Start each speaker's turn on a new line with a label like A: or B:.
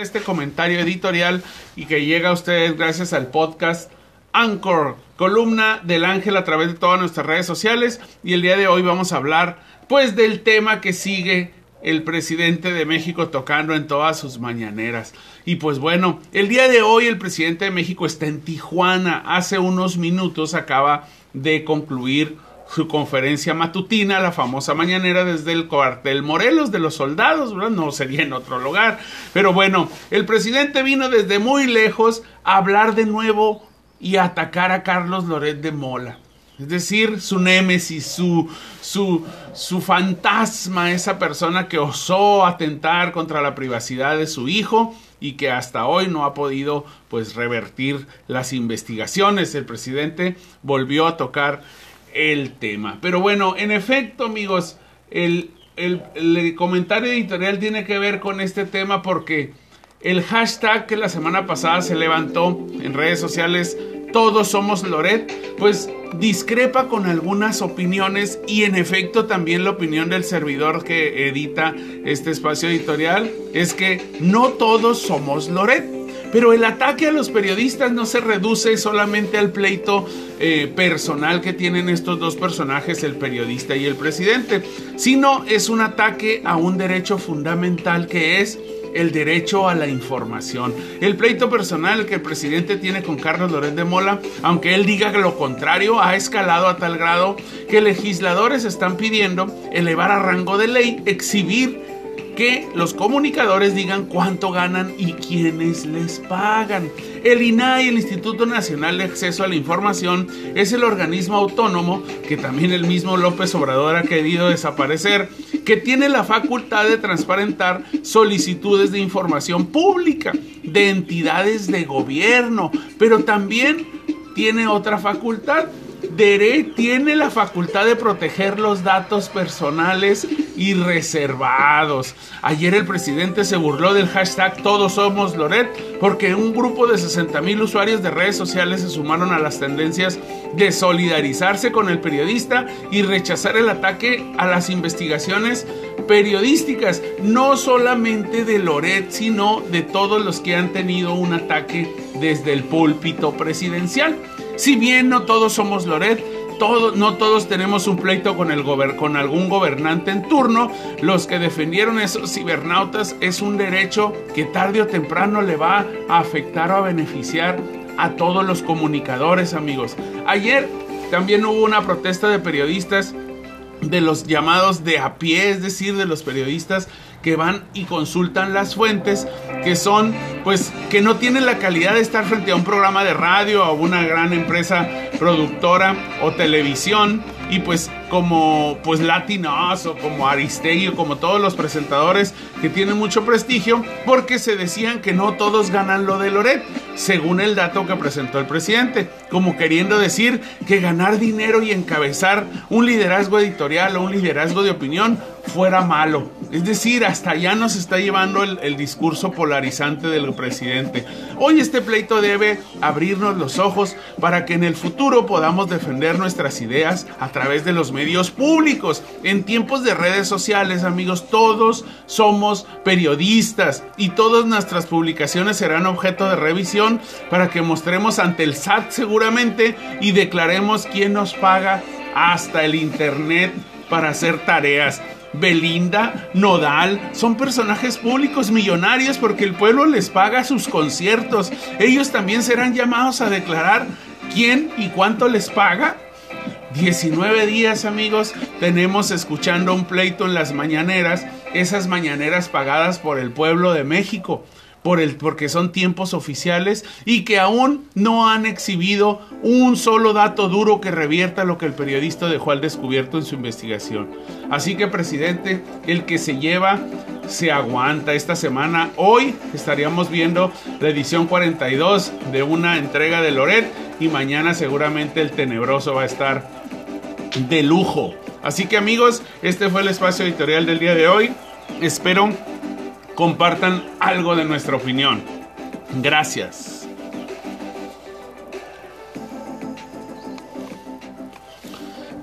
A: este comentario editorial y que llega a ustedes gracias al podcast Anchor, columna del ángel a través de todas nuestras redes sociales y el día de hoy vamos a hablar pues del tema que sigue el presidente de México tocando en todas sus mañaneras. Y pues bueno, el día de hoy el presidente de México está en Tijuana. Hace unos minutos acaba de concluir su conferencia matutina, la famosa mañanera desde el cuartel Morelos de los soldados, no sería en otro lugar. Pero bueno, el presidente vino desde muy lejos a hablar de nuevo y a atacar a Carlos Loret de Mola. Es decir, su némesis, su, su, su fantasma, esa persona que osó atentar contra la privacidad de su hijo y que hasta hoy no ha podido pues revertir las investigaciones. El presidente volvió a tocar el tema. Pero bueno, en efecto, amigos, el, el, comentario editorial tiene que ver con este tema porque el hashtag que la semana pasada se levantó en redes sociales, todos somos Loret, pues discrepa con algunas opiniones y en efecto también la opinión del servidor que edita este espacio editorial es que no todos somos Loret. Pero el ataque a los periodistas no se reduce solamente al pleito eh, personal que tienen estos dos personajes, el periodista y el presidente, sino es un ataque a un derecho fundamental que es el derecho a la información. El pleito personal que el presidente tiene con Carlos Loret de Mola, aunque él diga lo contrario, ha escalado a tal grado que legisladores están pidiendo elevar a rango de ley, exhibir que los comunicadores digan cuánto ganan y quiénes les pagan. El INAI, el Instituto Nacional de Acceso a la Información, es el organismo autónomo que también el mismo López Obrador ha querido desaparecer, que tiene la facultad de transparentar solicitudes de información pública de entidades de gobierno, pero también tiene otra facultad DERE tiene la facultad de proteger los datos personales y reservados. Ayer el presidente se burló del hashtag Todos Somos Loret porque un grupo de 60 mil usuarios de redes sociales se sumaron a las tendencias de solidarizarse con el periodista y rechazar el ataque a las investigaciones periodísticas, no solamente de Loret, sino de todos los que han tenido un ataque desde el púlpito presidencial. Si bien no todos somos Loret, no todos tenemos un pleito con, el con algún gobernante en turno, los que defendieron esos cibernautas es un derecho que tarde o temprano le va a afectar o a beneficiar a todos los comunicadores, amigos. Ayer también hubo una protesta de periodistas de los llamados de a pie, es decir, de los periodistas que van y consultan las fuentes, que son, pues, que no tienen la calidad de estar frente a un programa de radio o una gran empresa productora o televisión y pues como pues Latinos o como Aristegui o como todos los presentadores que tienen mucho prestigio porque se decían que no todos ganan lo de Loret, según el dato que presentó el presidente, como queriendo decir que ganar dinero y encabezar un liderazgo editorial o un liderazgo de opinión fuera malo. Es decir, hasta allá nos está llevando el, el, discurso polarizante del presidente. Hoy este pleito debe abrirnos los ojos para que en el futuro podamos defender nuestras ideas a través de los medios públicos. En tiempos de redes sociales, amigos, todos somos periodistas y todas nuestras publicaciones serán objeto de revisión para que mostremos ante el SAT seguramente y declaremos quién nos paga hasta el Internet para hacer tareas. Belinda, Nodal, son personajes públicos millonarios porque el pueblo les paga sus conciertos. Ellos también serán llamados a declarar quién y cuánto les paga 19 días amigos tenemos escuchando un pleito en las mañaneras, esas mañaneras pagadas por el pueblo de México, por el, porque son tiempos oficiales y que aún no han exhibido un solo dato duro que revierta lo que el periodista dejó al descubierto en su investigación. Así que presidente, el que se lleva se aguanta esta semana. Hoy estaríamos viendo la edición 42 de una entrega de Loret y mañana seguramente el tenebroso va a estar de lujo. Así que amigos, este fue el espacio editorial del día de hoy. Espero compartan algo de nuestra opinión. Gracias.